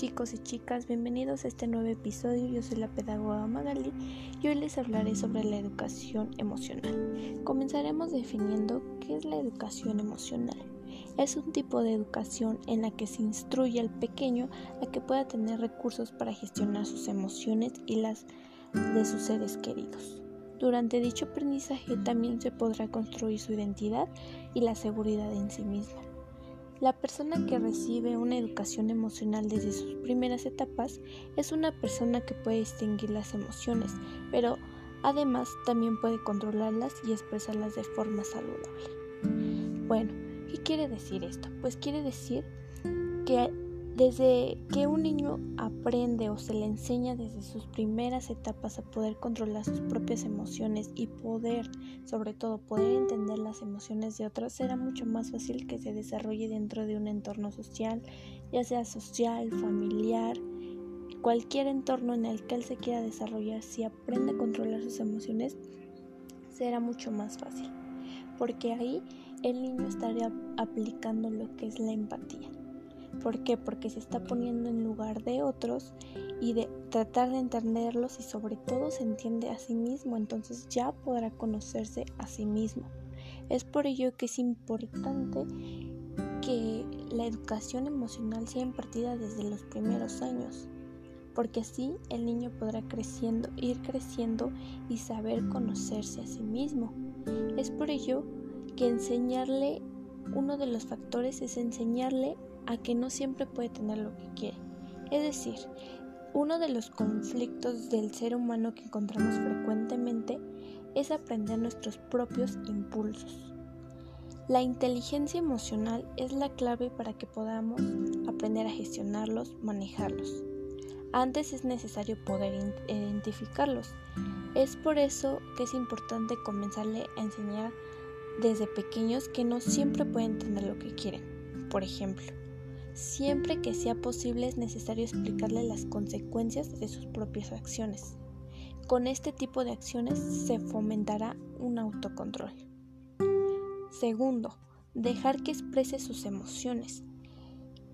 chicos y chicas, bienvenidos a este nuevo episodio. Yo soy la pedagoga Magali y hoy les hablaré sobre la educación emocional. Comenzaremos definiendo qué es la educación emocional. Es un tipo de educación en la que se instruye al pequeño a que pueda tener recursos para gestionar sus emociones y las de sus seres queridos. Durante dicho aprendizaje también se podrá construir su identidad y la seguridad en sí misma. La persona que recibe una educación emocional desde sus primeras etapas es una persona que puede distinguir las emociones, pero además también puede controlarlas y expresarlas de forma saludable. Bueno, ¿qué quiere decir esto? Pues quiere decir que desde que un niño aprende o se le enseña desde sus primeras etapas a poder controlar sus propias emociones y poder, sobre todo, poder entender las emociones de otros, será mucho más fácil que se desarrolle dentro de un entorno social, ya sea social, familiar, cualquier entorno en el que él se quiera desarrollar, si aprende a controlar sus emociones, será mucho más fácil, porque ahí el niño estaría aplicando lo que es la empatía. ¿Por qué? Porque se está poniendo en lugar de otros y de tratar de entenderlos y sobre todo se entiende a sí mismo, entonces ya podrá conocerse a sí mismo. Es por ello que es importante que la educación emocional sea impartida desde los primeros años, porque así el niño podrá creciendo, ir creciendo y saber conocerse a sí mismo. Es por ello que enseñarle, uno de los factores es enseñarle a que no siempre puede tener lo que quiere. Es decir, uno de los conflictos del ser humano que encontramos frecuentemente es aprender nuestros propios impulsos. La inteligencia emocional es la clave para que podamos aprender a gestionarlos, manejarlos. Antes es necesario poder identificarlos. Es por eso que es importante comenzarle a enseñar desde pequeños que no siempre pueden tener lo que quieren. Por ejemplo, Siempre que sea posible es necesario explicarle las consecuencias de sus propias acciones. Con este tipo de acciones se fomentará un autocontrol. Segundo, dejar que exprese sus emociones.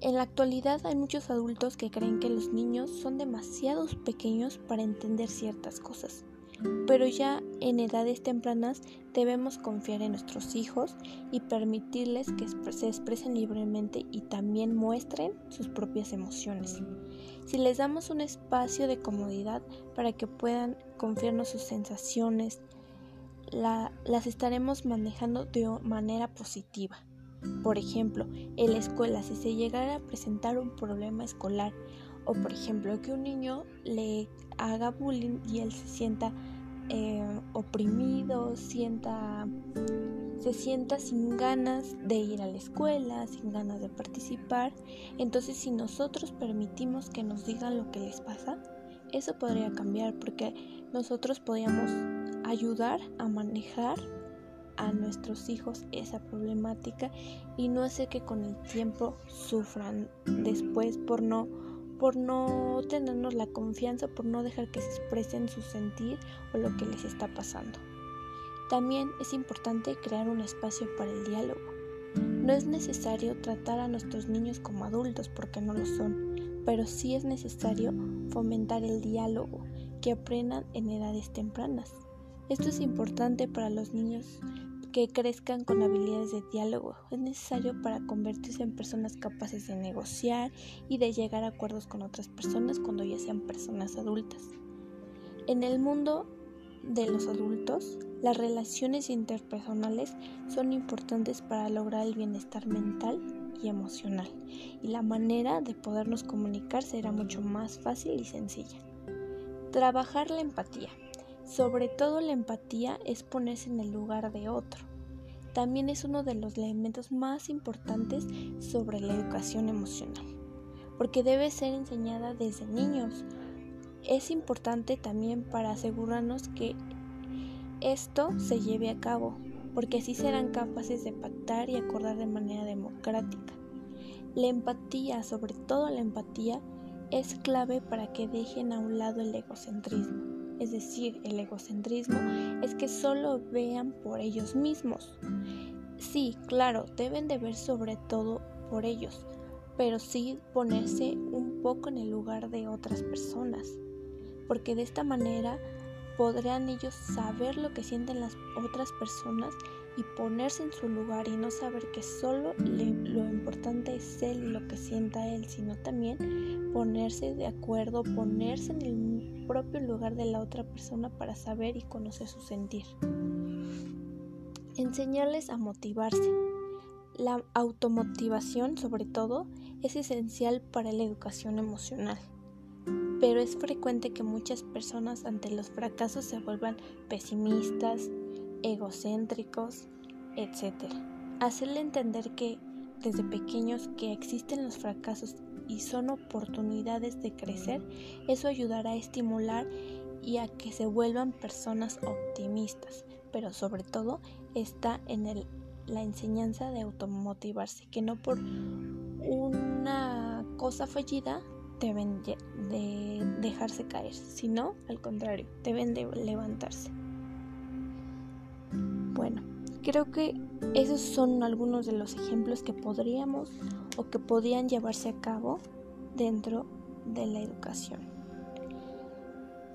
En la actualidad hay muchos adultos que creen que los niños son demasiado pequeños para entender ciertas cosas pero ya en edades tempranas debemos confiar en nuestros hijos y permitirles que se expresen libremente y también muestren sus propias emociones. Si les damos un espacio de comodidad para que puedan confiarnos sus sensaciones, las estaremos manejando de manera positiva. Por ejemplo, en la escuela, si se llegara a presentar un problema escolar o por ejemplo que un niño le haga bullying y él se sienta eh, oprimido, sienta, se sienta sin ganas de ir a la escuela, sin ganas de participar. Entonces si nosotros permitimos que nos digan lo que les pasa, eso podría cambiar porque nosotros podríamos ayudar a manejar a nuestros hijos esa problemática y no hacer que con el tiempo sufran después por no por no tenernos la confianza, por no dejar que se expresen su sentir o lo que les está pasando. También es importante crear un espacio para el diálogo. No es necesario tratar a nuestros niños como adultos porque no lo son, pero sí es necesario fomentar el diálogo, que aprendan en edades tempranas. Esto es importante para los niños que crezcan con habilidades de diálogo. Es necesario para convertirse en personas capaces de negociar y de llegar a acuerdos con otras personas cuando ya sean personas adultas. En el mundo de los adultos, las relaciones interpersonales son importantes para lograr el bienestar mental y emocional, y la manera de podernos comunicar será mucho más fácil y sencilla. Trabajar la empatía. Sobre todo la empatía es ponerse en el lugar de otro. También es uno de los elementos más importantes sobre la educación emocional, porque debe ser enseñada desde niños. Es importante también para asegurarnos que esto se lleve a cabo, porque así serán capaces de pactar y acordar de manera democrática. La empatía, sobre todo la empatía, es clave para que dejen a un lado el egocentrismo es decir, el egocentrismo, es que solo vean por ellos mismos. Sí, claro, deben de ver sobre todo por ellos, pero sí ponerse un poco en el lugar de otras personas, porque de esta manera podrán ellos saber lo que sienten las otras personas y ponerse en su lugar y no saber que solo lo importante es él y lo que sienta él, sino también ponerse de acuerdo, ponerse en el propio lugar de la otra persona para saber y conocer su sentir. Enseñarles a motivarse. La automotivación, sobre todo, es esencial para la educación emocional pero es frecuente que muchas personas ante los fracasos se vuelvan pesimistas, egocéntricos, etc. Hacerle entender que desde pequeños que existen los fracasos y son oportunidades de crecer, eso ayudará a estimular y a que se vuelvan personas optimistas, pero sobre todo está en el, la enseñanza de automotivarse, que no por una cosa fallida deben de dejarse caer, sino al contrario, deben de levantarse. Bueno, creo que esos son algunos de los ejemplos que podríamos o que podían llevarse a cabo dentro de la educación.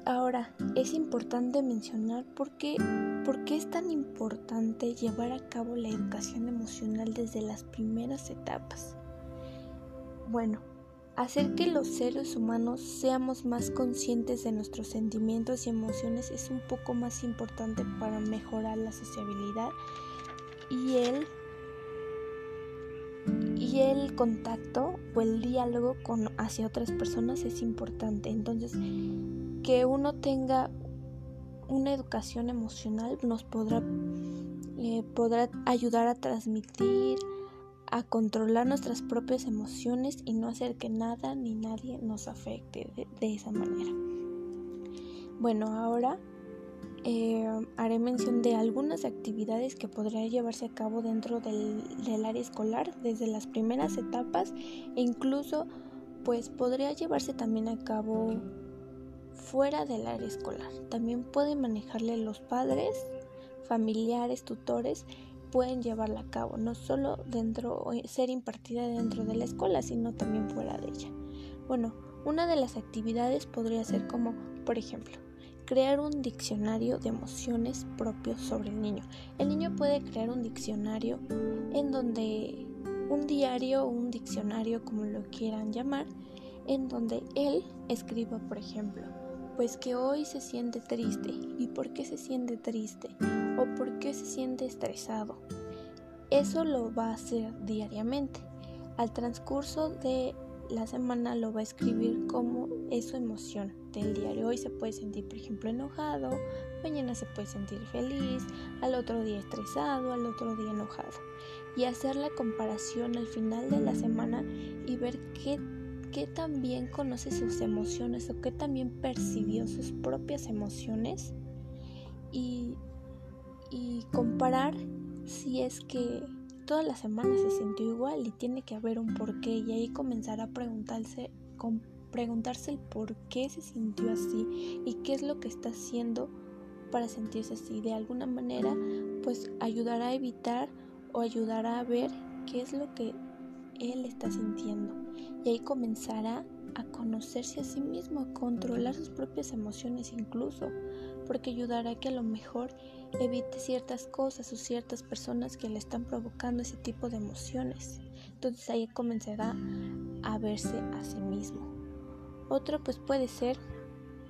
Ahora, es importante mencionar por qué, por qué es tan importante llevar a cabo la educación emocional desde las primeras etapas. Bueno, Hacer que los seres humanos seamos más conscientes de nuestros sentimientos y emociones es un poco más importante para mejorar la sociabilidad y el, y el contacto o el diálogo con, hacia otras personas es importante. Entonces, que uno tenga una educación emocional nos podrá, eh, podrá ayudar a transmitir, a controlar nuestras propias emociones y no hacer que nada ni nadie nos afecte de, esa manera. Bueno, ahora eh, haré mención de algunas actividades que podría llevarse a cabo dentro del, del, área escolar desde las primeras etapas e incluso pues podría llevarse también a cabo fuera del área escolar. También pueden manejarle los padres, familiares, tutores pueden llevarla a cabo, no solo dentro, ser impartida dentro de la escuela, sino también fuera de ella. Bueno, una de las actividades podría ser como, por ejemplo, crear un diccionario de emociones propios sobre el niño. El niño puede crear un diccionario en donde un diario o un diccionario, como lo quieran llamar, en donde él escriba, por ejemplo, pues que hoy se siente triste. ¿Y por qué se siente triste? ¿O por se siente estresado? Eso lo va a hacer diariamente. Al transcurso de la semana lo va a escribir como es su emoción del diario. Hoy se puede sentir, por ejemplo, enojado, mañana se puede sentir feliz, al otro día estresado, al otro día enojado. Y hacer la comparación al final de la semana y ver qué qué también conoce sus emociones o qué también percibió sus propias emociones y, y comparar si es que toda la semana se sintió igual y tiene que haber un porqué y ahí comenzar a preguntarse, preguntarse el por qué se sintió así y qué es lo que está haciendo para sentirse así. De alguna manera, pues ayudará a evitar o ayudará a ver qué es lo que él está sintiendo y ahí comenzará a conocerse a sí mismo, a controlar sus propias emociones incluso, porque ayudará a que a lo mejor evite ciertas cosas o ciertas personas que le están provocando ese tipo de emociones. Entonces ahí comenzará a verse a sí mismo. Otro pues puede ser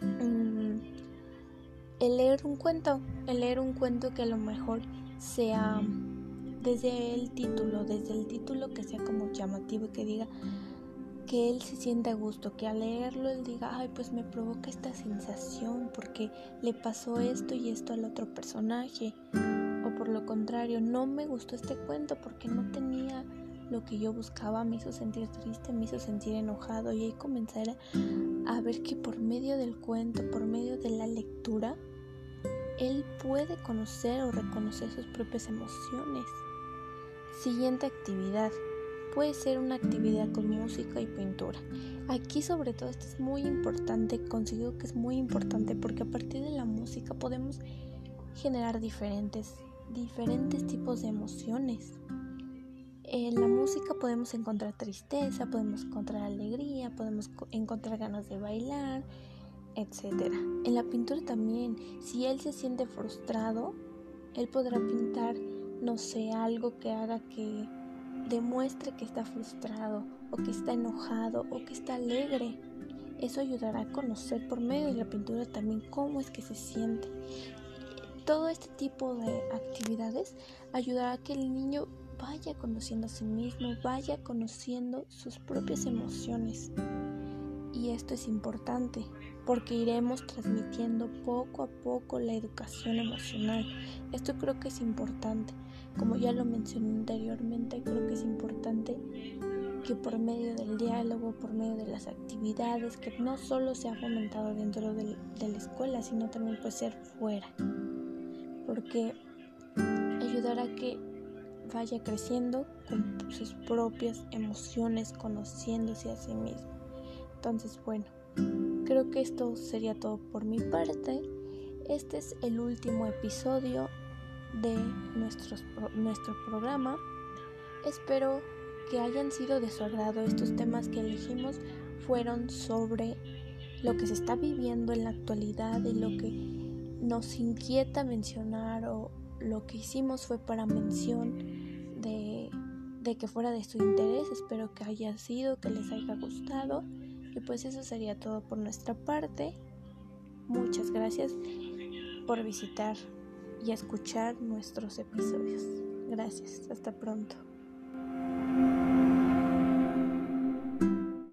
mm, el leer un cuento, el leer un cuento que a lo mejor sea desde el título, desde el título que sea como llamativo y que diga que él se sienta a gusto, que al leerlo él diga, ay, pues me provoca esta sensación porque le pasó esto y esto al otro personaje. O por lo contrario, no me gustó este cuento porque no tenía lo que yo buscaba, me hizo sentir triste, me hizo sentir enojado y ahí comenzar a ver que por medio del cuento, por medio de la lectura, él puede conocer o reconocer sus propias emociones. Siguiente actividad. Puede ser una actividad con música y pintura. Aquí sobre todo esto es muy importante, considero que es muy importante porque a partir de la música podemos generar diferentes, diferentes tipos de emociones. En la música podemos encontrar tristeza, podemos encontrar alegría, podemos encontrar ganas de bailar, etc. En la pintura también, si él se siente frustrado, él podrá pintar, no sé, algo que haga que demuestre que está frustrado o que está enojado o que está alegre. Eso ayudará a conocer por medio de la pintura también cómo es que se siente. Todo este tipo de actividades ayudará a que el niño vaya conociendo a sí mismo, vaya conociendo sus propias emociones. Y esto es importante porque iremos transmitiendo poco a poco la educación emocional. Esto creo que es importante. Como ya lo mencioné anteriormente, creo que es importante que por medio del diálogo, por medio de las actividades, que no solo se ha fomentado dentro de, la escuela, sino también puede ser fuera. Porque ayudará a que vaya creciendo con sus propias emociones, conociéndose a sí mismo. Entonces, bueno, creo que esto sería todo por mi parte. Este es el último episodio de nuestro programa. Espero que hayan sido de su agrado. Estos temas que elegimos fueron sobre lo que se está viviendo en la actualidad y lo que nos inquieta mencionar o lo que hicimos fue para mención de, de que fuera de su interés. Espero que haya sido, que les haya gustado. Y pues eso sería todo por nuestra parte. Muchas gracias por visitar y escuchar nuestros episodios. Gracias, hasta pronto.